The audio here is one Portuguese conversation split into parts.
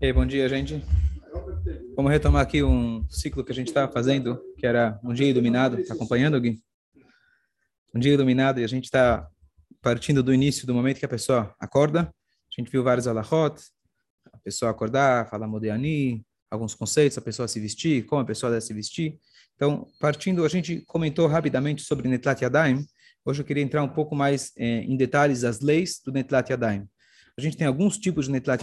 Ei, bom dia, gente. Vamos retomar aqui um ciclo que a gente estava fazendo, que era um dia iluminado. Está acompanhando, Gui? Um dia iluminado e a gente está partindo do início, do momento que a pessoa acorda. A gente viu vários alahot, a pessoa acordar, falar modiani, alguns conceitos, a pessoa se vestir, como a pessoa deve se vestir. Então, partindo, a gente comentou rapidamente sobre Netlat Yadayim. Hoje eu queria entrar um pouco mais eh, em detalhes das leis do Netlat Yadayim. A gente tem alguns tipos de Netlat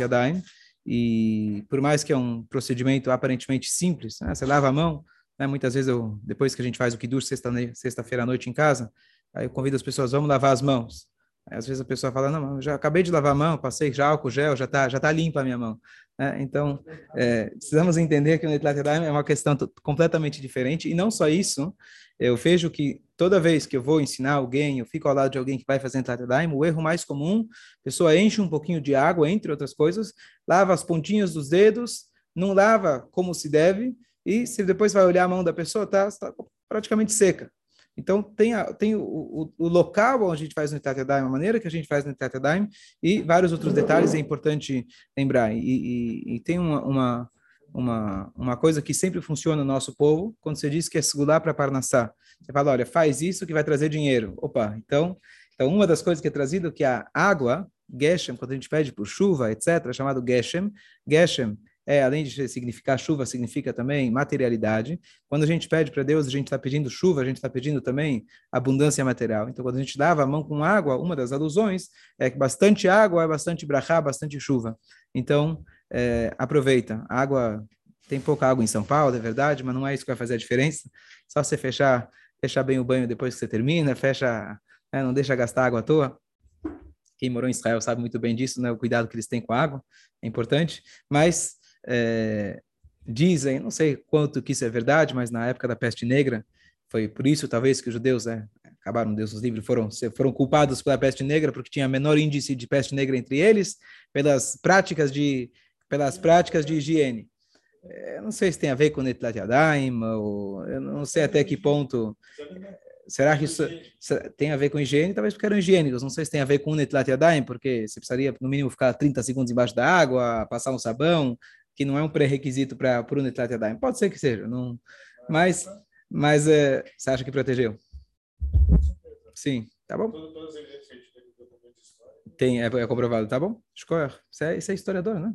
e por mais que é um procedimento aparentemente simples, né? você lava a mão, né? muitas vezes eu, depois que a gente faz o Kiddush sexta-feira sexta à noite em casa, aí eu convido as pessoas, vamos lavar as mãos. Às vezes a pessoa fala, não, já acabei de lavar a mão, passei já álcool gel, já está já tá limpa a minha mão. Né? Então, é, precisamos entender que o Netlat é uma questão completamente diferente, e não só isso, eu vejo que toda vez que eu vou ensinar alguém, eu fico ao lado de alguém que vai fazer Netlat o erro mais comum, a pessoa enche um pouquinho de água, entre outras coisas, lava as pontinhas dos dedos, não lava como se deve, e se depois vai olhar a mão da pessoa, está tá praticamente seca. Então, tem, a, tem o, o, o, local onde a gente faz no Itat a maneira que a gente faz no Itat e vários outros detalhes é importante lembrar. E, e, e tem uma, uma, uma, uma, coisa que sempre funciona no nosso povo, quando você diz que é segurar para Parnassá. Você fala, olha, faz isso que vai trazer dinheiro. Opa, então, então uma das coisas que é trazido que a água, Geshem, quando a gente pede por chuva, etc., é chamado Geshem. Geshem é, além de significar chuva, significa também materialidade. Quando a gente pede para Deus, a gente está pedindo chuva, a gente está pedindo também abundância material. Então, quando a gente lava a mão com água, uma das alusões é que bastante água é bastante brachá, bastante chuva. Então, é, aproveita. A água, tem pouca água em São Paulo, é verdade, mas não é isso que vai fazer a diferença. Só você fechar, fechar bem o banho depois que você termina, fecha, né, não deixa gastar água à toa quem morou em Israel sabe muito bem disso, né? O cuidado que eles têm com a água é importante. Mas é, dizem, não sei quanto que isso é verdade, mas na época da peste negra, foi por isso talvez que os judeus é, acabaram, Deus os livre, foram, foram culpados pela peste negra, porque tinha menor índice de peste negra entre eles, pelas práticas de, pelas práticas de higiene. É, não sei se tem a ver com Netlat Yadayim, ou eu não sei até que ponto Será que isso tem a ver com higiene? Talvez porque eram higiênicos. Não sei se tem a ver com Netlat Yadayim, porque você precisaria, no mínimo, ficar 30 segundos embaixo da água, passar um sabão, que não é um pré-requisito para o Netlat Yadayim. Pode ser que seja, não, mas, mas é, você acha que protegeu? Sim, tá bom? Tem, é, é comprovado, tá bom? Escolher. Você é, você é historiador, né?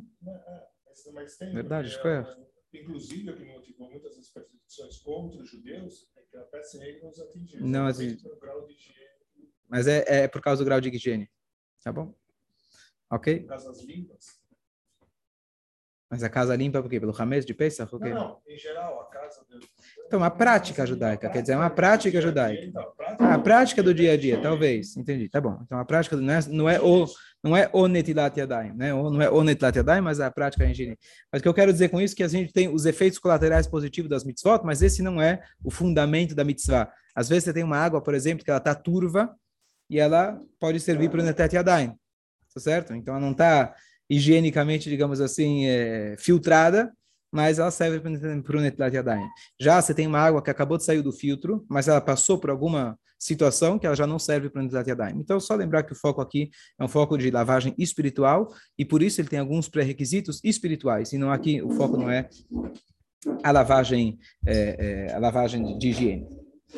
Verdade, escolher. Inclusive, aqui no muitas das perseguições contra os judeus, é que a peste negra nos atingiu. Não, assim, mas é, é por causa do grau de higiene. Tá bom? Ok? Casas limpas. Mas a casa limpa por quê? Pelo Hamed de Pesach? Não, não, em geral, a casa... Então, uma prática judaica, quer dizer, uma prática judaica. A prática do dia a dia, talvez, entendi, tá bom. Então, a prática não é, não é o não é o netilat yadayim, né? não é o netilat yadayim, mas a prática higiene. Mas o que eu quero dizer com isso é que a gente tem os efeitos colaterais positivos das mitzvot, mas esse não é o fundamento da mitzvah. Às vezes você tem uma água, por exemplo, que ela está turva e ela pode servir para o netilat yadayim, tá certo? Então, ela não está higienicamente, digamos assim, é, filtrada, mas ela serve para o Netlat Yadayim. Já você tem uma água que acabou de sair do filtro, mas ela passou por alguma situação que ela já não serve para o Netlat Yadayim. Então, só lembrar que o foco aqui é um foco de lavagem espiritual, e por isso ele tem alguns pré-requisitos espirituais, e não aqui o foco não é a lavagem, é, é, a lavagem de higiene.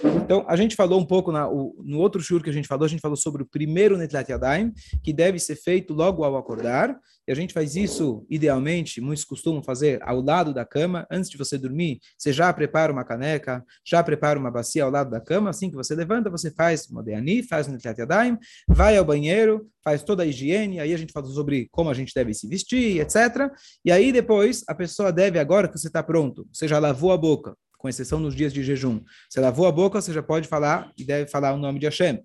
Então, a gente falou um pouco na, o, no outro shur que a gente falou, a gente falou sobre o primeiro Netlat Yadayim, que deve ser feito logo ao acordar, e a gente faz isso, idealmente, muitos costumam fazer ao lado da cama, antes de você dormir, você já prepara uma caneca, já prepara uma bacia ao lado da cama, assim que você levanta, você faz Modeani, faz o Netlat Yadayim, vai ao banheiro, faz toda a higiene, aí a gente falou sobre como a gente deve se vestir, etc. E aí depois, a pessoa deve, agora que você está pronto, você já lavou a boca, com exceção nos dias de jejum. Você lavou a boca, você já pode falar e deve falar o nome de Hashem.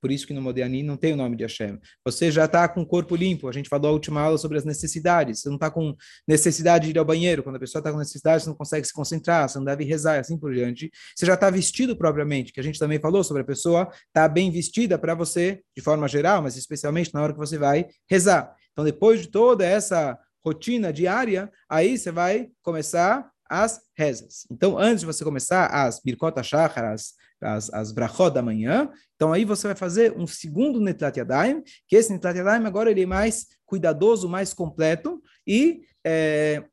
Por isso que no Modéani não tem o nome de Hashem. Você já está com o corpo limpo. A gente falou a última aula sobre as necessidades. Você não está com necessidade de ir ao banheiro. Quando a pessoa está com necessidade, você não consegue se concentrar, você não deve rezar, assim por diante. Você já está vestido propriamente, que a gente também falou sobre a pessoa estar tá bem vestida para você, de forma geral, mas especialmente na hora que você vai rezar. Então, depois de toda essa rotina diária, aí você vai começar as rezas. Então, antes de você começar as Birkot Shachar, as, as, as Brachot da manhã, então aí você vai fazer um segundo Netlat Yadayim, que esse Netlat Yadayim agora ele é mais cuidadoso, mais completo, e, é,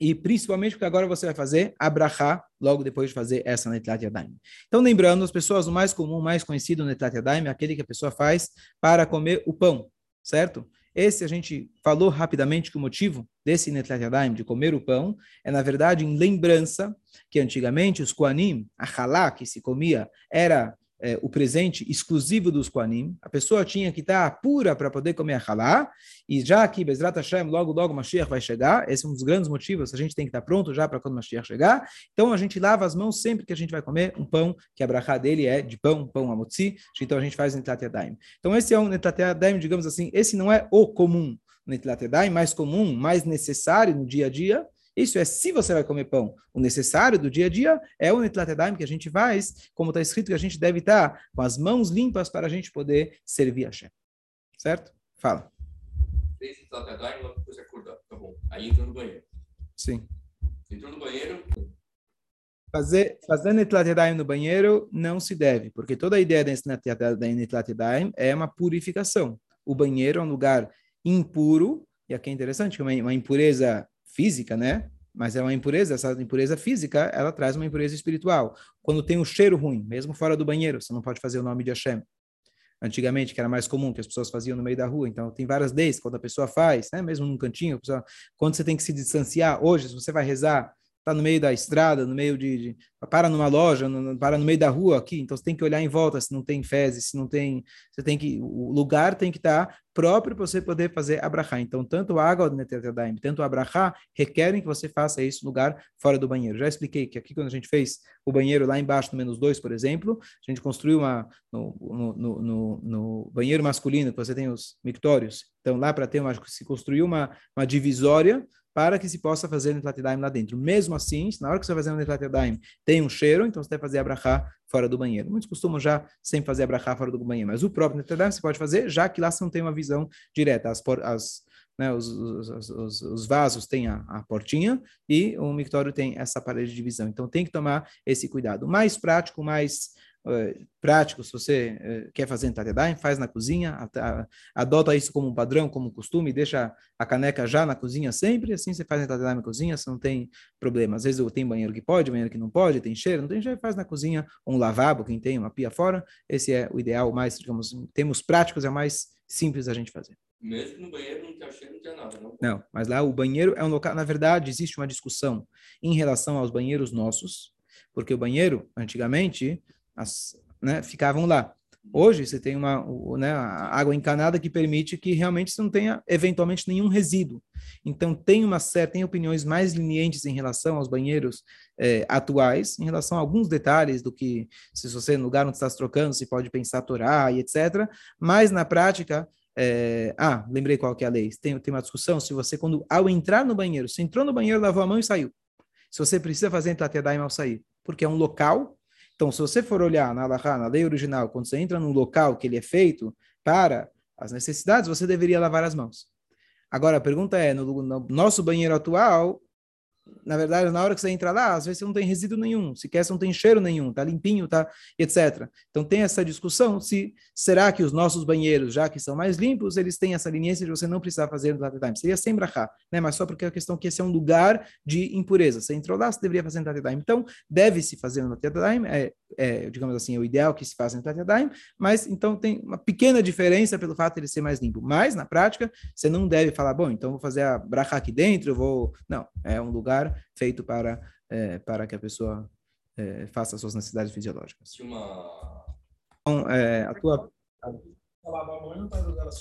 e principalmente porque agora você vai fazer a Brachá, logo depois de fazer essa Netlat Yadayim. Então, lembrando, as pessoas, o mais comum, mais conhecido Netlat Yadayim é aquele que a pessoa faz para comer o pão, certo? Esse a gente falou rapidamente que o motivo desse Netlat Yadayim, de comer o pão, é na verdade em lembrança que antigamente os Koanim, a halá que se comia, era é, o presente exclusivo dos Koanim. A pessoa tinha que estar pura para poder comer halá, e já que Bezrat Hashem, logo, logo Mashiach vai chegar, esse é um dos grandes motivos, a gente tem que estar pronto já para quando Mashiach chegar, então a gente lava as mãos sempre que a gente vai comer um pão, que a brachá dele é de pão, pão amotzi, então a gente faz Netlat Yadayim. Então esse é um Netlat Yadayim, digamos assim, esse não é o comum, Netlat Yadayim, mais comum, mais necessário no dia a dia, isso é se você vai comer pão. O necessário do dia a dia é o netlatedaim que a gente faz, como está escrito que a gente deve estar com as mãos limpas para a gente poder servir a Shem. Certo? Fala. Depois acorda. Tá bom. Aí entra no banheiro. Sim. Entrou no banheiro. Fazer, fazer no banheiro não se deve, porque toda a ideia desse netlatedaim é uma purificação. O banheiro é um lugar impuro, e aqui é interessante, uma, uma impureza física, né? Mas é uma impureza, essa impureza física, ela traz uma impureza espiritual. Quando tem um cheiro ruim, mesmo fora do banheiro, você não pode fazer o nome de Hashem. Antigamente, que era mais comum, que as pessoas faziam no meio da rua. Então, tem várias leis, quando a pessoa faz, né? mesmo num cantinho, pessoa, quando você tem que se distanciar, hoje, se você vai rezar, está no meio da estrada, no meio de, de para numa loja, no, para no meio da rua aqui, então você tem que olhar em volta se não tem fezes, se não tem, você tem que, o lugar tem que estar tá próprio para você poder fazer abrahá. Então, tanto a água do Netetadaim, tanto o abrahá, requerem que você faça isso no lugar fora do banheiro. Já expliquei que aqui, quando a gente fez o banheiro lá embaixo, no menos dois, por exemplo, a gente construiu uma, no, no, no, no banheiro masculino, que você tem os mictórios, então lá para ter uma, se construiu uma, uma divisória para que se possa fazer Netlat Yadayim lá dentro. Mesmo assim, na hora que você vai fazer o Netlat Yadayim, tem um cheiro, então você deve fazer Abrahá fora do banheiro. Muitos costumam já sempre fazer Abrahá fora do banheiro, mas o próprio Netlat Yadayim você pode fazer, já que lá você não tem uma visão direta. As, as, né, os, os, os, os, vasos têm a, a, portinha e o mictório tem essa parede de visão. Então tem que tomar esse cuidado. Mais prático, mais prático, se você uh, quer fazer em faz na cozinha, adota isso como um padrão, como um costume, deixa a caneca já na cozinha sempre, assim você faz em na cozinha, você não tem problema. Às vezes tem banheiro que pode, banheiro que não pode, tem cheiro, não tem cheiro, faz na cozinha, um lavabo, quem tem uma pia fora, esse é o ideal, mais, digamos, temos práticos, é mais simples a gente fazer. Mesmo no banheiro não tem cheiro, não tem nada, não? Não, mas lá o banheiro é um local, na verdade, existe uma discussão em relação aos banheiros nossos, porque o banheiro, antigamente, as, né, ficavam lá. Hoje você tem uma né, água encanada que permite que realmente você não tenha eventualmente nenhum resíduo. Então tem uma certa, tem opiniões mais lenientes em relação aos banheiros eh, atuais, em relação a alguns detalhes do que se você no lugar onde está se trocando, se pode pensar Torá e etc. Mas na prática é, ah, lembrei qual que é a lei. Tem, tem uma discussão se você, quando ao entrar no banheiro, você entrou no banheiro, lavou a mão e saiu. Se você precisa fazer Tlatedaim ao sair, porque é um local então, se você for olhar na na lei original, quando você entra num local que ele é feito para as necessidades, você deveria lavar as mãos. Agora, a pergunta é, no, no nosso banheiro atual, na verdade, na hora que você entra lá, às vezes você não tem resíduo nenhum, sequer você não tem cheiro nenhum, tá limpinho, tá, etc. Então tem essa discussão se será que os nossos banheiros, já que são mais limpos, eles têm essa leniência de você não precisar fazer no Tatetime. Seria sem brachá, né? Mas só porque a questão é que esse é um lugar de impureza. Você entrou lá, você deveria fazer no Tatetime. Então, deve-se fazer no Tatetime, é, é, digamos assim, é o ideal que se faça no Tatetime, mas então tem uma pequena diferença pelo fato de ele ser mais limpo. Mas, na prática, você não deve falar, bom, então vou fazer a brachá aqui dentro, eu vou... Não, é um lugar feito para, é, para que a pessoa é, faça suas necessidades fisiológicas. Uma... Então, é, a tua...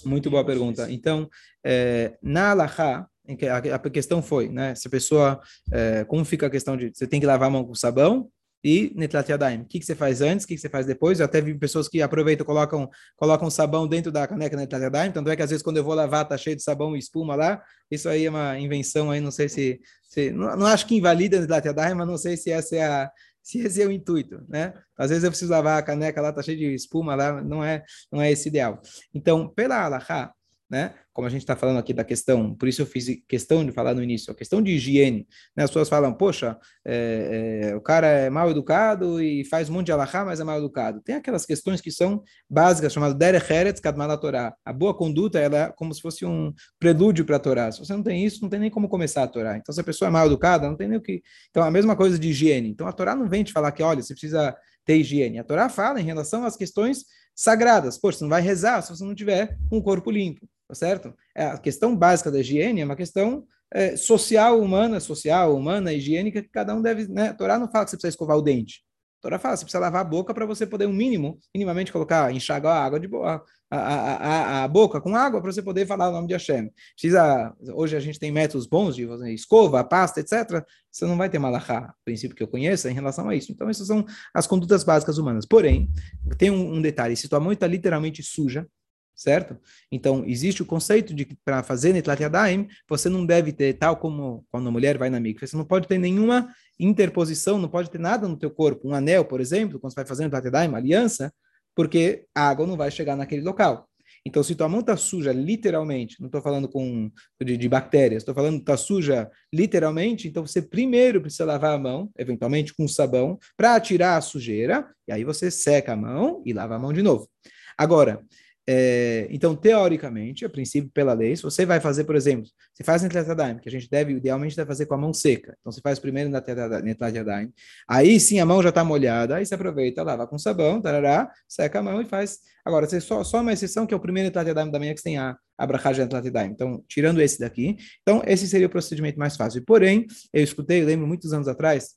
Muito boa pergunta. Então, é, na Alaha, a, a questão foi, né, se a pessoa, é, como fica a questão de, você tem que lavar a mão com sabão, e Netlat Yadayim. O que, você faz antes, o que, que você faz depois? Eu até vi pessoas que aproveitam, colocam, colocam sabão dentro da caneca Netlat Yadayim, tanto é que às vezes quando eu vou lavar tá cheio de sabão e espuma lá, isso aí é uma invenção aí, não sei se, se não, não acho que invalida Netlat Yadayim, mas não sei se essa é a, se esse é o intuito, né? Às vezes eu preciso lavar a caneca lá, tá cheio de espuma lá, não é, não é esse ideal. Então, pela Alaha, né? Como a gente está falando aqui da questão, por isso eu fiz questão de falar no início, a questão de higiene. Né? As pessoas falam, poxa, é, é, o cara é mal educado e faz um monte de alahá, mas é mal educado. Tem aquelas questões que são básicas, chamadas derech eretz kadman Torá. A boa conduta ela é como se fosse um prelúdio para a Torá. Se você não tem isso, não tem nem como começar a Torá. Então, se a pessoa é mal educada, não tem nem o que... Então, a mesma coisa de higiene. Então, a Torá não vem te falar que, olha, você precisa ter higiene. A Torá fala em relação às questões sagradas. Poxa, você não vai rezar se você não tiver um corpo limpo tá certo? É, a questão básica da higiene é uma questão é, social, humana, social, humana, higiênica, que cada um deve, né? A Torá não fala que você precisa escovar o dente. A Torá fala, você precisa lavar a boca para você poder, um mínimo, minimamente colocar, enxagar a água de boa, a, a, a, a boca com água para você poder falar o nome de Hashem. Precisa, hoje a gente tem métodos bons de escova, pasta, etc. Você não vai ter malachá, princípio que eu conheça, em relação a isso. Então, essas são as condutas básicas humanas. Porém, tem um, um detalhe, se tua mão está literalmente suja, certo? Então, existe o conceito de que para fazer Netlat Yadayim, você não deve ter, tal como quando a mulher vai na mikve, você não pode ter nenhuma interposição, não pode ter nada no teu corpo, um anel, por exemplo, quando você vai fazer Netlat Yadayim, aliança, porque a água não vai chegar naquele local. Então, se tua mão está suja, literalmente, não estou falando com de, de bactérias, estou falando está suja literalmente, então você primeiro precisa lavar a mão, eventualmente com sabão, para tirar a sujeira, e aí você seca a mão e lava a mão de novo. Agora, é, então, teoricamente, a princípio, pela lei, se você vai fazer, por exemplo, se faz Netlat Yadayim, que a gente deve, idealmente, deve fazer com a mão seca. Então, você faz primeiro Netlat Yadayim. Aí sim, a mão já está molhada, aí você aproveita, lava com sabão, tarará, seca a mão e faz. Agora, você só, só uma exceção, que é o primeiro Netlat Yadayim da manhã, que tem a, a brachá de Netlat Yadayim. Então, tirando esse daqui, então, esse seria o procedimento mais fácil. Porém, eu escutei, eu lembro muitos anos atrás,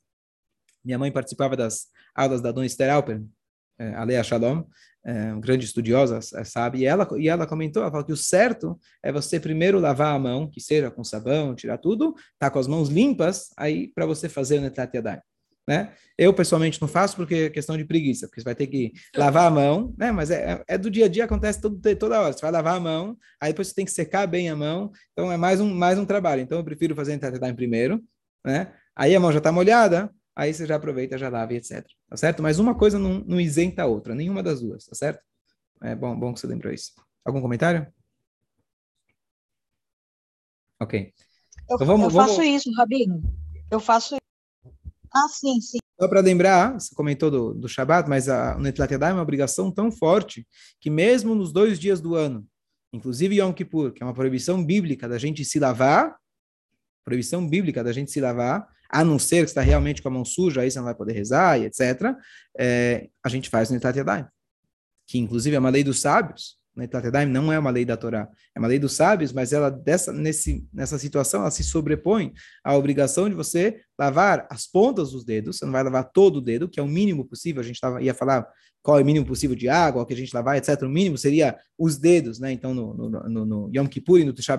minha mãe participava das aulas da Dona Esther Alper, é, Alea Shalom, é, grande estudiosa, é, sabe? E ela, e ela comentou, ela falou que o certo é você primeiro lavar a mão, que seja com sabão, tirar tudo, tá com as mãos limpas, aí para você fazer o Netlat Yadayim. Né? Eu, pessoalmente, não faço porque é questão de preguiça, porque você vai ter que lavar a mão, né? Mas é, é, é do dia a dia, acontece todo, toda hora. Você vai lavar a mão, aí depois você tem que secar bem a mão, então é mais um, mais um trabalho. Então eu prefiro fazer o Netlat primeiro, né? Aí a mão já está molhada, aí você já aproveita, já lava, etc. Tá certo? Mas uma coisa não, não isenta a outra, nenhuma das duas, tá certo? É bom, bom que você lembrou isso. Algum comentário? Ok. Eu, então vamos, eu faço vamos... isso, Rabino. Eu faço isso. Ah, sim, sim. Só para lembrar, você comentou do, do Shabat, mas a Netlat é uma obrigação tão forte que mesmo nos dois dias do ano, inclusive Yom Kippur, que é uma proibição bíblica da gente se lavar, proibição bíblica da gente se lavar, a não ser que está realmente com a mão suja, aí você não vai poder rezar e etc., é, a gente faz no Netat Yadayim, que inclusive é uma lei dos sábios. Netat Yadayim não é uma lei da Torá, é uma lei dos sábios, mas ela dessa, nesse, nessa situação ela se sobrepõe à obrigação de você lavar as pontas dos dedos, você não vai lavar todo o dedo, que é o mínimo possível, a gente tava, ia falar qual é o mínimo possível de água, o que a gente lavar, etc. O mínimo seria os dedos, né? Então, no, no, no, no Yom Kippur e no Tisha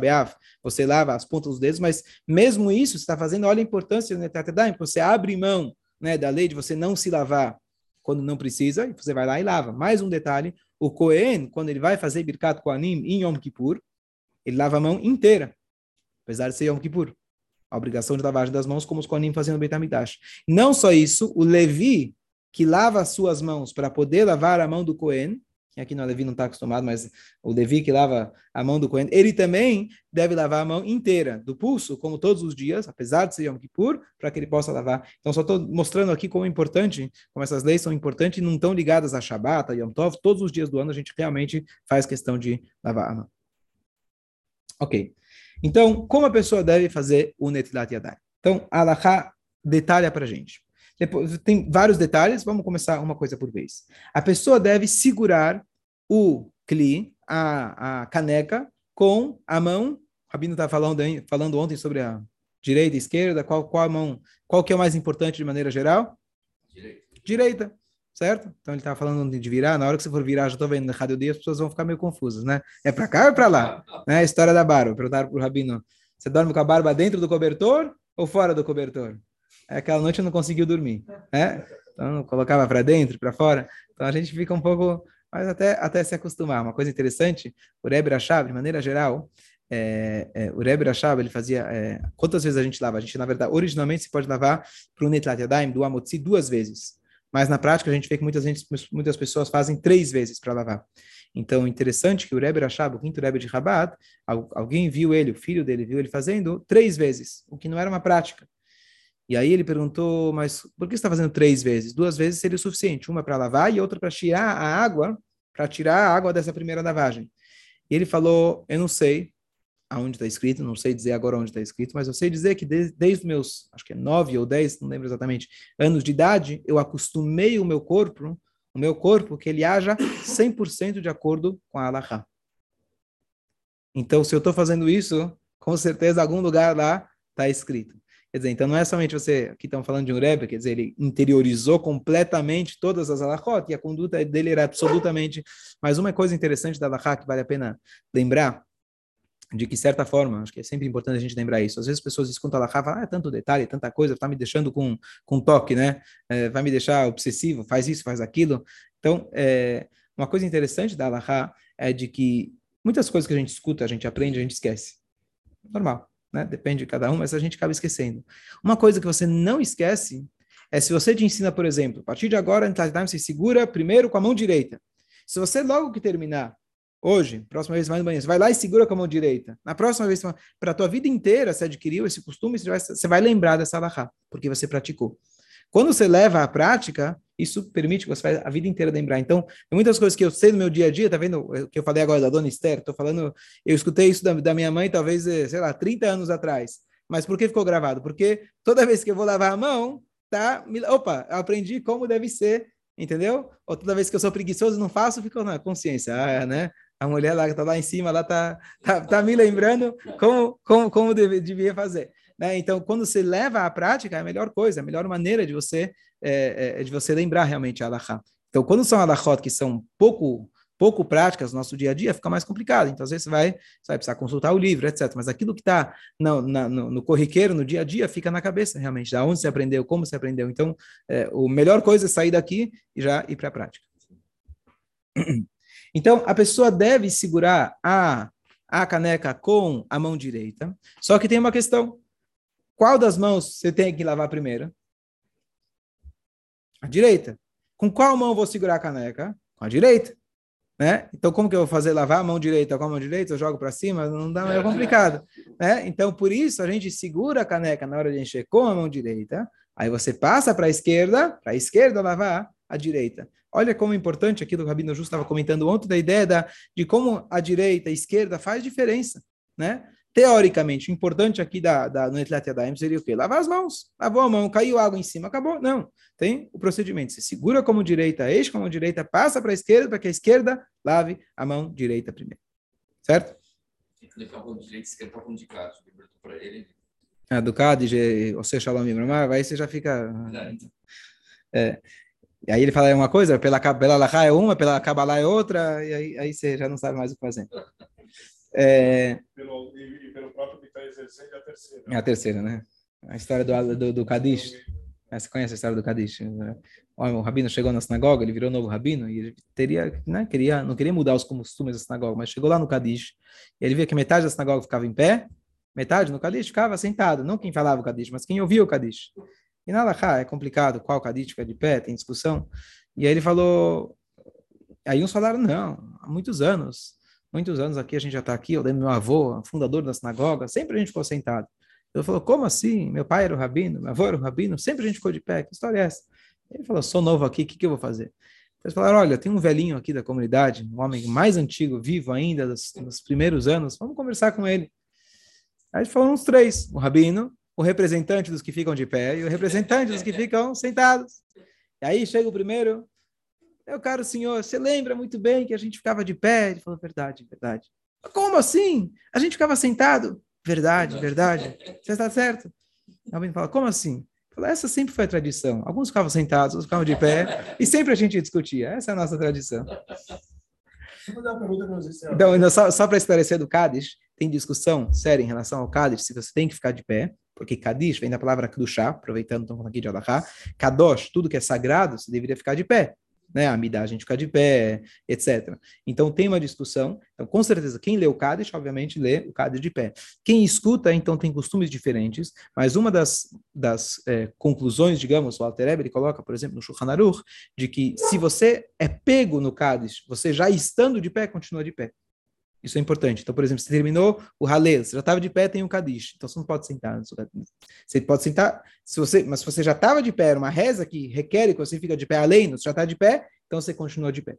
você lava as pontas dos dedos, mas mesmo isso, você está fazendo, olha a importância do Netatedai, você abre mão né, da lei de você não se lavar quando não precisa, e você vai lá e lava. Mais um detalhe, o Kohen, quando ele vai fazer Birkat Kohanim em Yom Kippur, ele lava a mão inteira, apesar de ser Yom Kippur. A obrigação de lavagem das mãos, como os Kohanim faziam no Beit HaMikdash. Não só isso, o Levi, que lava as suas mãos para poder lavar a mão do Cohen, que aqui no Levi não está acostumado, mas o Levi que lava a mão do Cohen, ele também deve lavar a mão inteira, do pulso, como todos os dias, apesar de ser Yom Kippur, para que ele possa lavar. Então, só estou mostrando aqui como é importante, como essas leis são importantes e não estão ligadas a Shabbat, a Yom Tov, todos os dias do ano a gente realmente faz questão de lavar a mão. Ok. Então, como a pessoa deve fazer o Netilat Yadai? Então, Alaha detalha para a gente. Depois, tem vários detalhes, vamos começar uma coisa por vez. A pessoa deve segurar o cli, a, a caneca, com a mão. O Rabino está falando, falando ontem sobre a direita e esquerda, qual, qual a mão, qual que é o mais importante de maneira geral? Direita. Direita, certo? Então ele estava falando de virar, na hora que você for virar, já estou vendo na Rádio Dia, as pessoas vão ficar meio confusas, né? É para cá ou para lá? né? A história da barba, perguntaram para o Rabino, você dorme com a barba dentro do cobertor ou fora do cobertor? aquela noite eu não conseguiu dormir, né? Então, colocava para dentro, para fora. Então, a gente fica um pouco, mas até, até se acostumar. Uma coisa interessante, o Rebbe Rashab, de maneira geral, é, é, o Rebbe Rashab, ele fazia... É, quantas vezes a gente lava? A gente, na verdade, originalmente se pode lavar para o Netlat Yadayim, do Amotzi, duas vezes. Mas na prática a gente vê que muitas, gente, muitas pessoas fazem três vezes para lavar. Então, interessante que o Rebbe Rashab, o quinto Rebbe de Rabat, alguém viu ele, o filho dele viu ele fazendo três vezes, o que não era uma prática. E aí ele perguntou, mas por que está fazendo três vezes? Duas vezes seria o suficiente, uma para lavar e outra para tirar a água, para tirar a água dessa primeira lavagem. E ele falou, eu não sei aonde está escrito, não sei dizer agora onde está escrito, mas eu sei dizer que desde, desde meus, acho que é nove ou dez, não lembro exatamente, anos de idade, eu acostumei o meu corpo, o meu corpo, que ele haja 100% de acordo com a Allahá. Então, se eu estou fazendo isso, com certeza algum lugar lá está escrito. Quer dizer, então não é somente você, aqui estamos falando de um Rebbe, quer dizer, ele interiorizou completamente todas as alahot e a conduta dele era absolutamente... Mas uma coisa interessante da alahá que vale a pena lembrar, de que certa forma, acho que é sempre importante a gente lembrar isso. Às vezes as pessoas escutam a alahá e falam, ah, é tanto detalhe, tanta coisa, está me deixando com, com toque, né? É, vai me deixar obsessivo, faz isso, faz aquilo. Então, é, uma coisa interessante da alahá é de que muitas coisas que a gente escuta, a gente aprende, a gente esquece. Normal né? Depende de cada um, mas a gente acaba esquecendo. Uma coisa que você não esquece é se você te ensina, por exemplo, a partir de agora, em Time, segura primeiro com a mão direita. Se você logo que terminar, hoje, próxima vez vai no banheiro, você vai lá e segura com a mão direita. Na próxima vez, para a tua vida inteira, você adquiriu esse costume, você vai, você vai lembrar dessa alahá, porque você praticou. Quando você leva à prática, isso permite que você faça a vida inteira lembrar. Então, muitas coisas que eu sei no meu dia a dia, tá vendo o que eu falei agora da dona Esther? Estou falando, eu escutei isso da, da, minha mãe, talvez, eh, sei lá, 30 anos atrás. Mas por que ficou gravado? Porque toda vez que eu vou lavar a mão, tá? Opa, aprendi como deve ser, entendeu? Ou toda vez que eu sou preguiçoso e não faço, fico na consciência, ah, né? A mulher lá que está lá em cima, ela tá, tá, tá me lembrando como, como, como deve, devia fazer. Né? Então, quando você leva à prática, é a melhor coisa, a melhor maneira de você, é, é, de você lembrar realmente a Allahá. Então, quando são Allahot que são pouco pouco práticas no nosso dia a dia, fica mais complicado. Então, às vezes você vai, você vai precisar consultar o livro, etc. Mas aquilo que está no, no, no, corriqueiro, no dia a dia, fica na cabeça, realmente. Da onde você aprendeu, como você aprendeu. Então, é, a melhor coisa é sair daqui e já ir para a prática. Então, a pessoa deve segurar a, a caneca com a mão direita. Só que tem uma questão. Qual das mãos você tem que lavar primeiro? A direita. Com qual mão vou segurar a caneca? Com a direita. Né? Então, como que eu vou fazer lavar a mão direita com a mão direita? Eu jogo para cima? Não dá, é complicado. Né? Então, por isso, a gente segura a caneca na hora de encher com a mão direita. Aí você passa para a esquerda, para a esquerda lavar a direita. Olha como é importante aquilo que o Rabino Justo estava comentando ontem, da ideia da, de como a direita e a esquerda faz diferença. Né? teoricamente, o importante aqui da, da, no Etlet Yadayim seria o quê? Lavar as mãos. Lavou a mão, caiu água em cima, acabou. Não. Tem o procedimento. Você segura com a mão direita, eixo com a mão direita, passa para a esquerda, para que a esquerda lave a mão direita primeiro. Certo? Ah, do Cádiz, ou seja, Shalom aí você já fica... É. E aí ele fala uma coisa, pela, pela Lahá é uma, pela Kabbalah é outra, e aí, aí você já não sabe mais o que fazer. É... Pelo, e, e, pelo próprio que está exercendo é a terceira. É a terceira, né? A história do, do, do Kadish. Você conhece a história do Kadish? O rabino chegou na sinagoga, ele virou novo rabino e ele teria, né, queria, não queria mudar os costumes da sinagoga, mas chegou lá no Kadish e ele via que metade da sinagoga ficava em pé, metade no Kadish ficava sentado, não quem falava o Kadish, mas quem ouvia o Kadish. E na Lacha é complicado, qual Kadish fica de pé, tem discussão. E aí ele falou, aí uns falaram, não, há muitos anos, muitos anos aqui, a gente já está aqui, eu lembro meu avô, fundador da sinagoga, sempre a gente ficou sentado. Ele falou, como assim? Meu pai era o rabino, meu avô era o rabino, sempre a gente ficou de pé, que história é essa? Ele falou, sou novo aqui, o que, que eu vou fazer? Eles falaram, olha, tem um velhinho aqui da comunidade, um homem mais antigo, vivo ainda, dos, dos primeiros anos, vamos conversar com ele. Aí foram uns três, o rabino, o representante dos que ficam de pé e o representante dos que ficam sentados. E aí chega o primeiro, meu caro senhor, você lembra muito bem que a gente ficava de pé? Ele falou, verdade, verdade. Como assim? A gente ficava sentado? Verdade, verdade. Você está certo? Alguém fala, como assim? Fala, essa sempre foi a tradição. Alguns ficavam sentados, outros ficavam de pé, e sempre a gente discutia. Essa é a nossa tradição. Então, só, só para esclarecer do Cádiz, tem discussão séria em relação ao Cádiz, se você tem que ficar de pé, porque Kadish vem da palavra Kedushá, aproveitando estamos aqui de Alahá. Kadosh, tudo que é sagrado, você deveria ficar de pé. né? A Amidá a gente fica de pé, etc. Então tem uma discussão. Então, com certeza, quem lê o Kaddish, obviamente, lê o Kaddish de pé. Quem escuta, então, tem costumes diferentes, mas uma das, das é, conclusões, digamos, o Alter Eber, ele coloca, por exemplo, no Shulchan Aruch, de que se você é pego no Kaddish, você já estando de pé, continua de pé. Isso é importante. Então, por exemplo, você terminou o ralê, você já estava de pé, tem um Kadish. Então, você não pode sentar. Você pode sentar, se você, mas se você já estava de pé, era uma reza que requer que você fica de pé além, você já está de pé, então você continua de pé.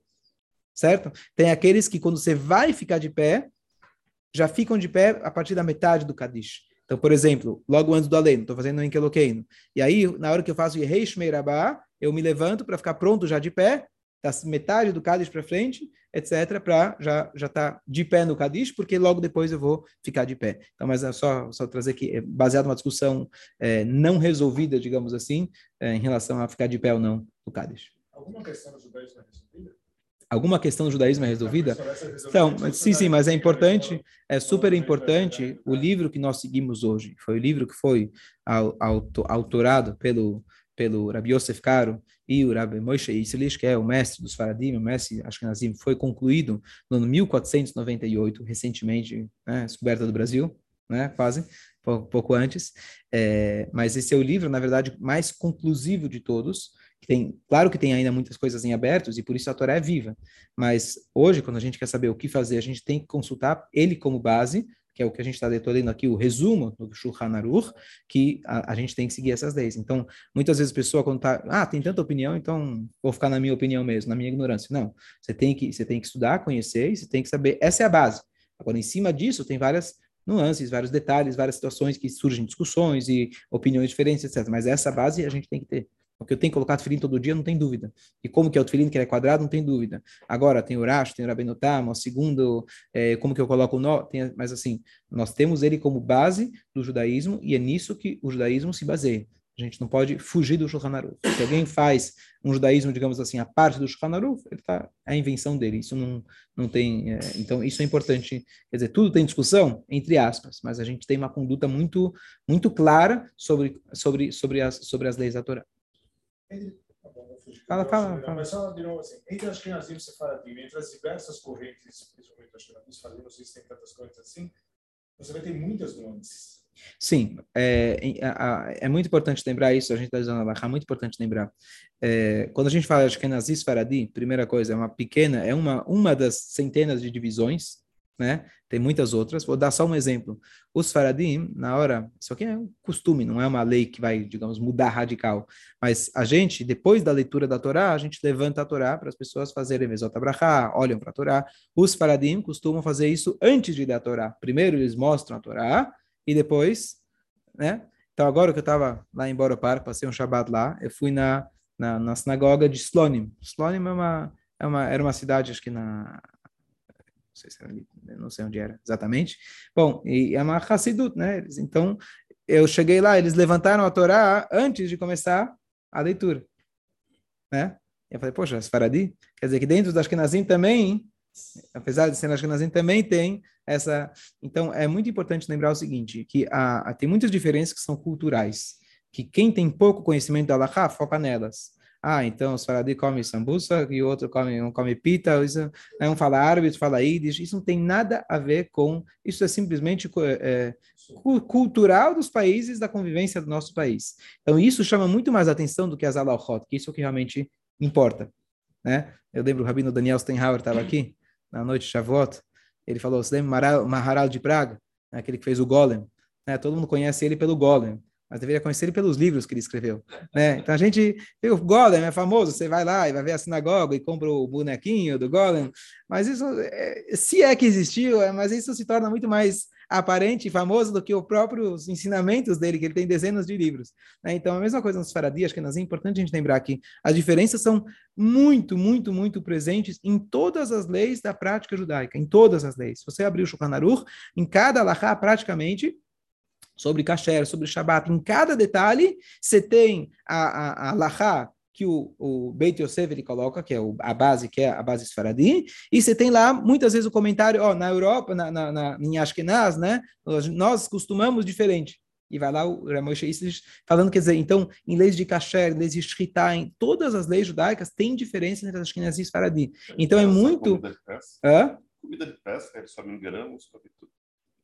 Certo? Tem aqueles que, quando você vai ficar de pé, já ficam de pé a partir da metade do Kadish. Então, por exemplo, logo antes do além, estou fazendo um Enkeloqueino. E aí, na hora que eu faço o Yehei Shmeirabá, eu me levanto para ficar pronto já de pé, da metade do Kadish para frente, etc., para já já estar tá de pé no Kadish, porque logo depois eu vou ficar de pé. Então, mas é só, só trazer aqui, é baseado numa discussão é, não resolvida, digamos assim, é, em relação a ficar de pé ou não no Kadish. Alguma questão do judaísmo é resolvida? Alguma questão do judaísmo é resolvida? Então, sim, sim, mas é importante, é super importante o livro que nós seguimos hoje. Foi o livro que foi autorado pelo pelo Rabi Yosef Karo e o Rabi Moshe Isilish, que é o mestre dos Faradim, o mestre Ashkenazim, foi concluído no ano 1498, recentemente, né, descoberta do Brasil, né, quase, pouco, pouco antes. É, mas esse é o livro, na verdade, mais conclusivo de todos. Tem, claro que tem ainda muitas coisas em abertos e por isso a Torá é viva. Mas hoje, quando a gente quer saber o que fazer, a gente tem que consultar ele como base que é o que a gente está lendo aqui, o resumo do Shulchan Aruch, que a, a, gente tem que seguir essas leis. Então, muitas vezes a pessoa quando está, ah, tem tanta opinião, então vou ficar na minha opinião mesmo, na minha ignorância. Não, você tem que, você tem que estudar, conhecer, e você tem que saber, essa é a base. Agora, em cima disso, tem várias nuances, vários detalhes, várias situações que surgem discussões e opiniões diferentes, etc. Mas essa base a gente tem que ter. Porque eu tenho que colocar todo dia, não tem dúvida. E como que é o tefilim, que ele é quadrado, não tem dúvida. Agora, tem o Urash, tem o Rabenotam, o segundo, é, como que eu coloco o nó, tem, mas assim, nós temos ele como base do judaísmo e é nisso que o judaísmo se baseia. A gente não pode fugir do Shulchan Aruch. Se alguém faz um judaísmo, digamos assim, a parte do Shulchan Aruch, ele tá, é a invenção dele. Isso não, não tem... É, então, isso é importante. Quer dizer, tudo tem discussão, entre aspas, mas a gente tem uma conduta muito, muito clara sobre, sobre, sobre, as, sobre as leis da Torá. Entre, tá bom. Mas só de novo assim, entre as e Sefaradim, entre as diversas correntes, principalmente as não sei se tem tantas correntes assim, você vai ter muitas nuances. Sim, é, é, é, muito importante lembrar isso, a gente está dizendo é muito importante lembrar. É, quando a gente fala de Kenazim Sefaradim, primeira coisa, é uma pequena, é uma, uma das centenas de divisões né? Tem muitas outras. Vou dar só um exemplo. Os faradim, na hora, isso aqui é um costume, não é uma lei que vai, digamos, mudar radical. Mas a gente, depois da leitura da Torá, a gente levanta a Torá para as pessoas fazerem Vezot Abrahá, olham para a Torá. Os faradim costumam fazer isso antes de dar a Torá. Primeiro eles mostram a Torá e depois, né? Então agora que eu estava lá em Boro Park, passei um Shabbat lá, eu fui na, na, na sinagoga de Slonim. Slonim é uma, é uma, era uma cidade, acho que na sei se era ali, não sei onde era exatamente. Bom, e é uma Hassidut, né? Então, eu cheguei lá, eles levantaram a Torá antes de começar a leitura, né? Eu falei, poxa, as Faradi? Quer dizer que dentro das Ashkenazim também, apesar de ser Ashkenazim, também tem essa... Então, é muito importante lembrar o seguinte, que a, tem muitas diferenças que são culturais, que quem tem pouco conhecimento da Allahá foca nelas. Ah, então os faradim comem sambusa e o outro come, um come pita, um fala árabe, outro fala ídis, isso não tem nada a ver com, isso é simplesmente é, cultural dos países, da convivência do nosso país. Então isso chama muito mais atenção do que as alahot, que isso é que realmente importa. Né? Eu lembro o Rabino Daniel Steinhauer estava aqui, na noite de Shavuot, ele falou, você lembra Maharal de Praga? Né, aquele que fez o Golem, né? todo mundo conhece ele pelo Golem mas deveria conhecer ele pelos livros que ele escreveu. Né? Então a gente, o Golem é famoso, você vai lá e vai ver a sinagoga e compra o bonequinho do Golem, mas isso, é, se é que existiu, é, mas isso se torna muito mais aparente e famoso do que os próprios ensinamentos dele, que ele tem dezenas de livros. Né? Então a mesma coisa nos faradias, que é importante a gente lembrar que as diferenças são muito, muito, muito presentes em todas as leis da prática judaica, em todas as leis. Se você abrir o Shulchan Aruch, em cada alahá praticamente sobre kasher, sobre Shabbat, em cada detalhe, você tem a, a, a que o, o Beit Yosef ele coloca, que é o, a base, que é a base Sfaradim, e você tem lá, muitas vezes, o comentário, ó, na Europa, na, na, na, em Ashkenaz, né, nós, costumamos diferente. E vai lá o Ramoshe Islish falando, quer dizer, então, em leis de kasher, leis de shritá, em todas as leis judaicas, tem diferença entre as Ashkenazi e Faradi. Então, é muito... Comida de Hã? comida de pesca eles sobem grãos, sobe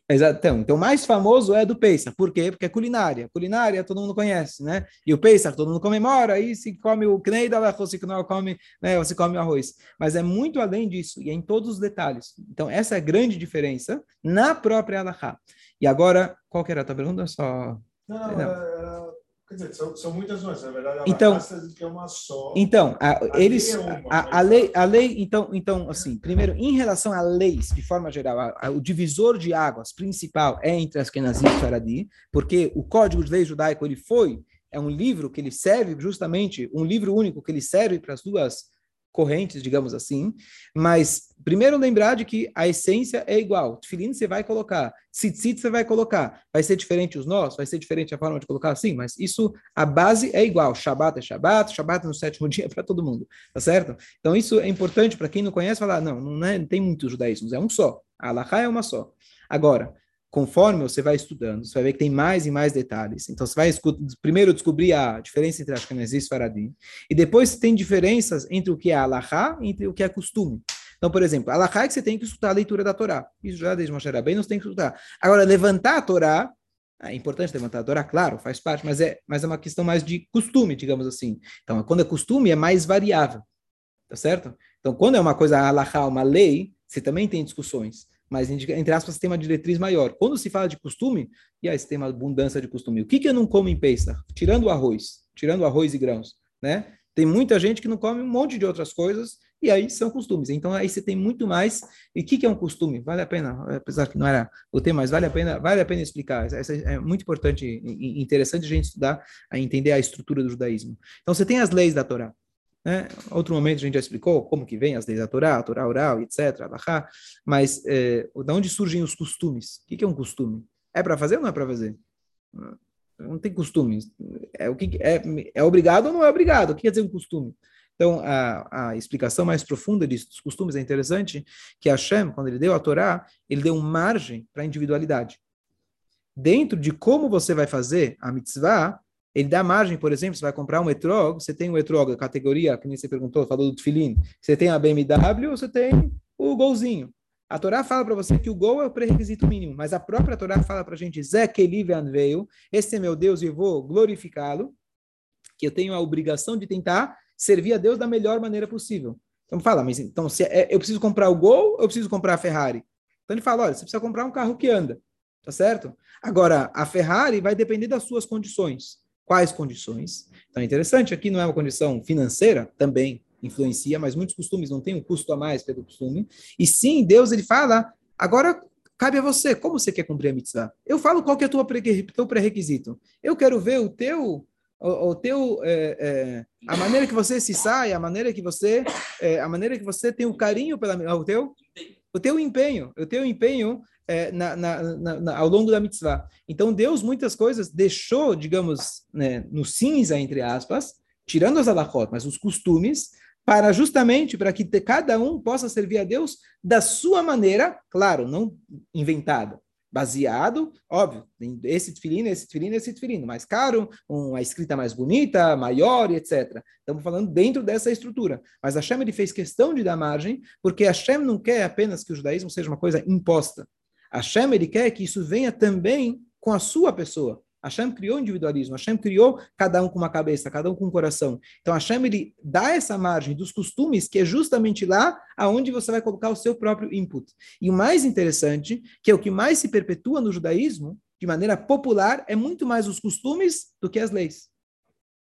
Exato. Então, o mais famoso é do Pesach. Por quê? Porque é culinária. Culinária todo mundo conhece, né? E o Pesach todo mundo comemora, aí se come o Kneida, se come, né? Se come o arroz. Mas é muito além disso, e é em todos os detalhes. Então, essa é a grande diferença na própria Alaha. E agora, qual que era a tua pergunta? Só... Não, não, não. É, quer dizer, são, são muitas nuances, na verdade, a então, que é uma só. Então, a, a eles, é uma, a, a, lei, a lei, então, então, assim, primeiro, em relação a leis, de forma geral, o divisor de águas principal é entre as Kenazim e Faradi, porque o Código de Lei Judaico, ele foi, é um livro que ele serve justamente, um livro único que ele serve para as duas correntes, digamos assim, mas primeiro lembrar de que a essência é igual. Tefilin você vai colocar, tzitzit você vai colocar. Vai ser diferente os nós, vai ser diferente a forma de colocar assim, mas isso, a base é igual. Shabbat é Shabbat, Shabbat é no sétimo dia para todo mundo, tá certo? Então isso é importante para quem não conhece falar, não, não, é, não tem muitos judaísmos, é um só. A Alaha é uma só. Agora, conforme você vai estudando, você vai ver que tem mais e mais detalhes. Então, você vai primeiro descobrir a diferença entre Ashkenazi e Faradim, e depois tem diferenças entre o que é Allahá e entre o que é costume. Então, por exemplo, Allahá é que você tem que estudar a leitura da Torá. Isso já desde Moshe Rabbeinu você tem que estudar. Agora, levantar a Torá, é importante levantar a Torá, claro, faz parte, mas é, mas é uma questão mais de costume, digamos assim. Então, quando é costume, é mais variável, tá certo? Então, quando é uma coisa Allahá, uma lei, você também tem discussões mas entre aspas tem uma diretriz maior. Quando se fala de costume, e aí tem uma abundância de costume. O que, que eu não como em Pesach? Tirando o arroz, tirando arroz e grãos, né? Tem muita gente que não come um monte de outras coisas, e aí são costumes. Então aí você tem muito mais. E o que, que é um costume? Vale a pena, apesar que não era o tema, mas vale a pena, vale a pena explicar. Essa é muito importante e interessante a gente estudar, a entender a estrutura do judaísmo. Então você tem as leis da Torá. Né? Outro momento a gente já explicou como que vem as leis da Torá, a Torá oral, etc., Alahá, mas é, de onde surgem os costumes? O que, que é um costume? É para fazer ou não é para fazer? Não tem costumes. É, o que, é, é obrigado ou não é obrigado? O que quer dizer um costume? Então, a, a explicação mais profunda disso, dos costumes, é interessante, que Hashem, quando ele deu a Torá, ele deu margem para a individualidade. Dentro de como você vai fazer a mitzvah, ele dá margem, por exemplo, você vai comprar um etrog, você tem um etrog, a categoria, que nem você perguntou, falou do Tfilin, você tem a BMW, você tem o golzinho. A Torá fala para você que o gol é o pré-requisito mínimo, mas a própria Torá fala para a gente, Zé Kelivan veio, esse é meu Deus e vou glorificá-lo, que eu tenho a obrigação de tentar servir a Deus da melhor maneira possível. Então fala, mas então se é, eu preciso comprar o gol ou eu preciso comprar a Ferrari? Então ele fala, olha, você precisa comprar um carro que anda, tá certo? Agora, a Ferrari vai depender das suas condições. Quais condições? Então é interessante, aqui não é uma condição financeira, também influencia, mas muitos costumes não têm um custo a mais pelo costume. E sim, Deus ele fala, agora cabe a você, como você quer cumprir a mitzvah? Eu falo qual que é o teu pré-requisito. Eu quero ver o teu o, o teu é, é, a maneira que você se sai, a maneira que você é, a maneira que você tem o carinho pela o teu o teu empenho, o teu empenho é, na, na, na, ao longo da mitzvah. Então, Deus, muitas coisas, deixou, digamos, né, no cinza, entre aspas, tirando as alachot, mas os costumes, para justamente para que cada um possa servir a Deus da sua maneira, claro, não inventada, baseado, óbvio, esse tefilino, esse tefilino, esse tefilino, mais caro, uma escrita mais bonita, maior etc. Estamos falando dentro dessa estrutura. Mas Hashem ele fez questão de dar margem, porque Hashem não quer apenas que o judaísmo seja uma coisa imposta. Hashem, ele quer que isso venha também com a sua pessoa. Hashem criou o individualismo, Hashem criou cada um com uma cabeça, cada um com um coração. Então Hashem, ele dá essa margem dos costumes, que é justamente lá aonde você vai colocar o seu próprio input. E o mais interessante, que é o que mais se perpetua no judaísmo, de maneira popular, é muito mais os costumes do que as leis.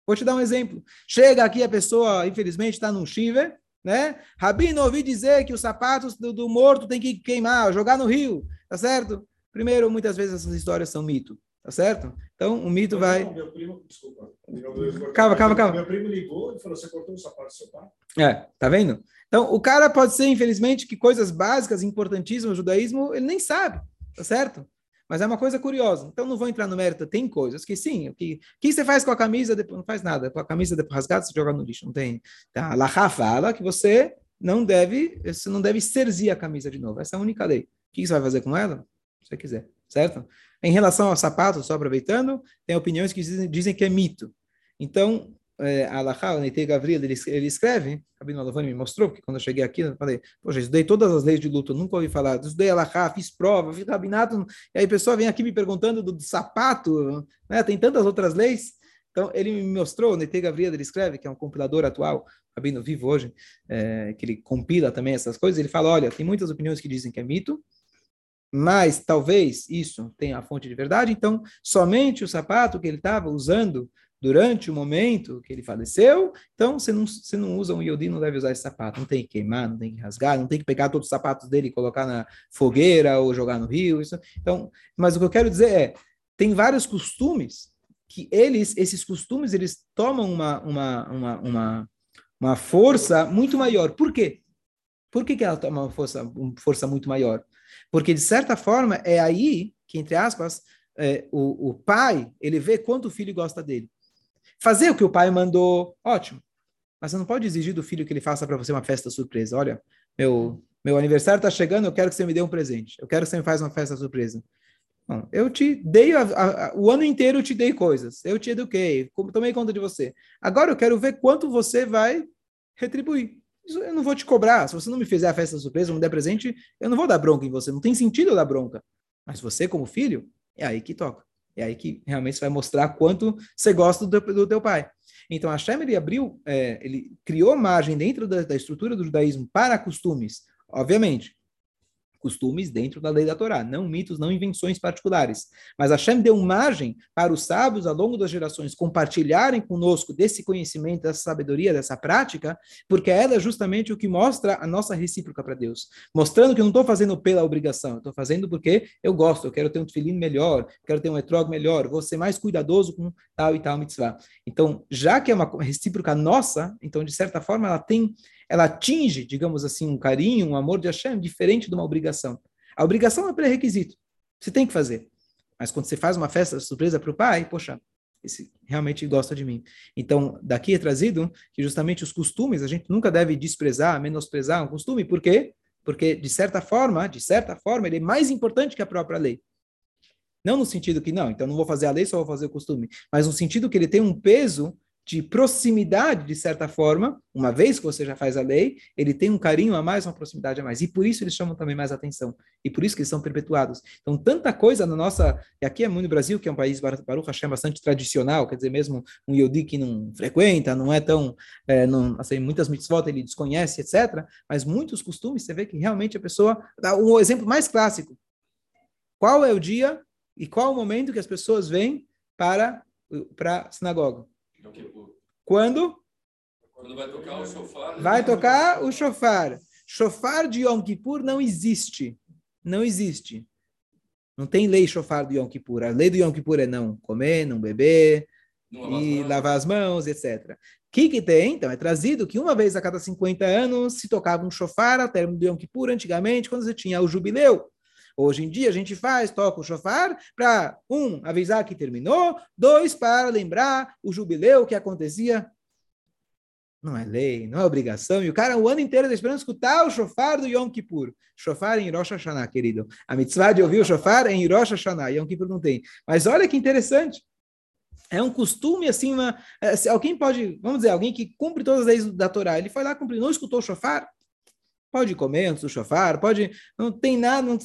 Vou te dar um exemplo. Chega aqui a pessoa, infelizmente, está num shiver, né? Rabino, ouvi dizer que os sapatos do, do morto tem que queimar, jogar no rio. Tá certo? Primeiro, muitas vezes essas histórias são mito. Tá certo? Então, o mito vai. Não, meu primo, desculpa. calma, calma, calma. Meu primo ligou e falou: você cortou o sapato do seu pai? É, tá vendo? Então, o cara pode ser, infelizmente, que coisas básicas, importantíssimas no judaísmo, ele nem sabe, tá certo? Mas é uma coisa curiosa. Então, não vou entrar no mérito. Tem coisas que sim. O que, que você faz com a camisa? Depois, não faz nada. Com a camisa depois rasgada, você joga no lixo. Não tem. Tá? A Laha fala que você não deve, você não deve serzir a camisa de novo. Essa é a única lei. O que você vai fazer com ela? Se você quiser. Certo? Em relação ao sapato, só aproveitando, tem opiniões que dizem, dizem que é mito. Então, é, Alahá, o Neitei Gabriel, ele, ele escreve, Rabino Alavani me mostrou, porque quando eu cheguei aqui, eu falei, poxa, estudei todas as leis de luto, nunca ouvi falar, estudei Alahá, fiz prova, fiz rabinato, e aí a pessoa vem aqui me perguntando do, do sapato, né? tem tantas outras leis. Então, ele me mostrou, o Neitei Gabriel, ele escreve, que é um compilador atual, Rabino vivo hoje, é, que ele compila também essas coisas, ele fala, olha, tem muitas opiniões que dizem que é mito, mas talvez isso tenha a fonte de verdade, então somente o sapato que ele estava usando durante o momento que ele faleceu, então você não, você não usa um Yodi, não deve usar esse sapato, não tem que queimar, não tem que rasgar, não tem que pegar todos os sapatos dele e colocar na fogueira ou jogar no rio, isso. Então, mas o que eu quero dizer é, tem vários costumes que eles, esses costumes, eles tomam uma, uma, uma, uma, uma força muito maior. Por quê? Por que, que ela toma uma força, uma força muito maior? Porque, de certa forma, é aí que, entre aspas, é, o, o pai, ele vê quanto o filho gosta dele. Fazer o que o pai mandou, ótimo. Mas você não pode exigir do filho que ele faça para você uma festa surpresa. Olha, meu, meu aniversário está chegando, eu quero que você me dê um presente. Eu quero que você me faça uma festa surpresa. Bom, eu te dei, a, a, o ano inteiro eu te dei coisas. Eu te eduquei, tomei conta de você. Agora eu quero ver quanto você vai retribuir. Eu não vou te cobrar. Se você não me fizer a festa surpresa, não me der presente, eu não vou dar bronca em você. Não tem sentido eu dar bronca. Mas você, como filho, é aí que toca. É aí que realmente você vai mostrar quanto você gosta do, do teu pai. Então, a Hashem, ele abriu, é, ele criou margem dentro da, da estrutura do judaísmo para costumes, obviamente, costumes dentro da lei da Torá, não mitos, não invenções particulares. Mas Hashem deu margem para os sábios, ao longo das gerações, compartilharem conosco desse conhecimento, dessa sabedoria, dessa prática, porque ela é justamente o que mostra a nossa recíproca para Deus. Mostrando que eu não estou fazendo pela obrigação, estou fazendo porque eu gosto, eu quero ter um tefilim melhor, quero ter um etrog melhor, vou ser mais cuidadoso com tal e tal mitzvah. Então, já que é uma recíproca nossa, então, de certa forma, ela tem ela atinge, digamos assim, um carinho, um amor de Hashem diferente de uma obrigação. A obrigação é pré-requisito. Você tem que fazer. Mas quando você faz uma festa surpresa para o pai, poxa, esse realmente gosta de mim. Então, daqui é trazido que justamente os costumes, a gente nunca deve desprezar, menosprezar um costume, por quê? Porque, de certa forma, de certa forma, ele é mais importante que a própria lei. Não no sentido que, não, então não vou fazer a lei, só vou fazer o costume, mas no sentido que ele tem um peso de proximidade, de certa forma, uma vez que você já faz a lei, ele tem um carinho a mais, uma proximidade a mais. E por isso eles chamam também mais atenção. E por isso que eles são perpetuados. Então, tanta coisa na nossa. E aqui é muito Brasil, que é um país, Baruch Hashem, bastante tradicional, quer dizer, mesmo um Yodi que não frequenta, não é tão. É, não, assim, muitas mitzvot ele desconhece, etc. Mas muitos costumes, você vê que realmente a pessoa. Dá um exemplo mais clássico. Qual é o dia e qual o momento que as pessoas vêm para, para a sinagoga? Quando? Quando vai tocar o shofar. Vai tocar o shofar. Shofar de Yom Kippur não existe. Não existe. Não tem lei shofar do Yom Kippur. A lei do Yom Kippur é não comer, não beber, não e lavar as mãos, etc. O que, que tem? Então, é trazido que uma vez a cada 50 anos se tocava um shofar ao término do Yom Kippur, antigamente, quando você tinha o jubileu. Hoje em dia a gente faz, toca o chofar para, um, avisar que terminou, dois, para lembrar o jubileu que acontecia. Não é lei, não é obrigação. E o cara o ano inteiro está esperando escutar o chofar do Yom Kippur. Chofar em Rosh Hashanah, querido. A mitzvah de ouvir o chofar é em Rosh Hashanah. Yom Kippur não tem. Mas olha que interessante. É um costume, assim, uma, é, alguém pode, vamos dizer, alguém que cumpre todas as leis da Torá, ele foi lá cumprir, não escutou o chofar, Pode comer antes do chofar, pode. Não tem nada, não,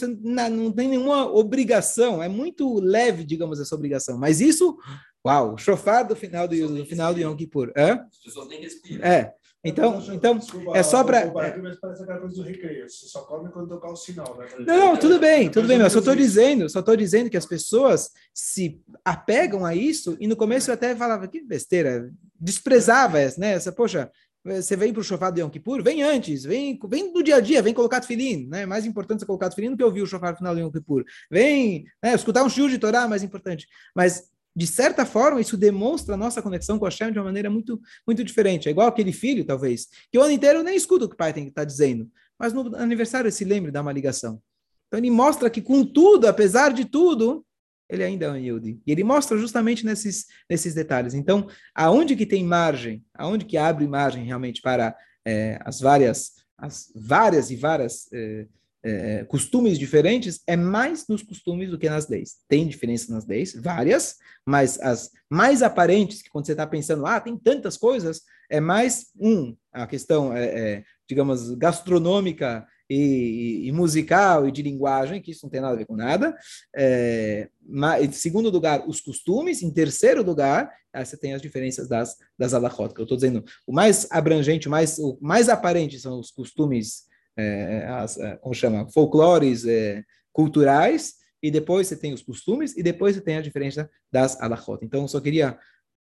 não tem nenhuma obrigação. É muito leve, digamos, essa obrigação. Mas isso, uau, chofar do final do, do final do Yom Kippur. É? As pessoas nem respiram. É. Então, então Desculpa, é só para. É... Mas parece aquela coisa do recreio. Você só come quando tocar o sinal, né? Não, tudo bem, tudo bem. Mas só estou dizendo, só estou dizendo que as pessoas se apegam a isso e no começo eu até falava que besteira, desprezava essa, né? Essa, poxa, você vem para o chofar de Yom Kippur, vem antes, vem, vem do dia a dia, vem colocar tefilim, né? Mais importante você colocar tefilim do que ouvir o chofar final de Yom Kippur. Vem, né, escutar um shiur de Torá, mais importante. Mas, de certa forma, isso demonstra a nossa conexão com a Hashem de uma maneira muito, muito diferente. É igual aquele filho, talvez, que o ano inteiro nem escuta o que o pai tem que estar tá dizendo, mas no aniversário se lembre da uma ligação. Então, ele mostra que, com tudo, apesar de tudo, ele ainda é um Yehudi. E ele mostra justamente nesses, nesses detalhes. Então, aonde que tem margem, aonde que abre margem realmente para é, as várias, as várias e várias é, é, costumes diferentes, é mais nos costumes do que nas leis. Tem diferença nas leis, várias, mas as mais aparentes, que quando você está pensando, ah, tem tantas coisas, é mais, um, a questão, é, é digamos, gastronômica e, e, musical e de linguagem, que isso não tem nada a ver com nada. É, mas, em segundo lugar, os costumes. Em terceiro lugar, você tem as diferenças das, das alahot, que eu estou dizendo. O mais abrangente, o mais, o mais aparente são os costumes, é, as, é, como chama, folclores é, culturais, e depois você tem os costumes, e depois você tem a diferença das alahot. Então, eu só queria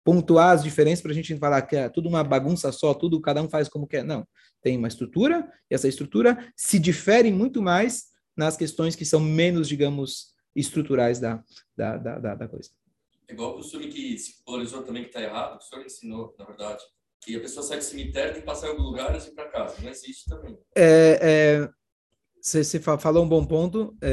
pontuar as diferenças para a gente falar que é tudo uma bagunça só, tudo cada um faz como quer. Não, tem uma estrutura, e essa estrutura se difere muito mais nas questões que são menos, digamos, estruturais da, da, da, da coisa. É igual o costume que se polarizou também que está errado, o senhor ensinou, na verdade, que a pessoa sai do cemitério tem que passar em algum lugar e ir para casa. Não existe também. É, é, você, você falou um bom ponto. É,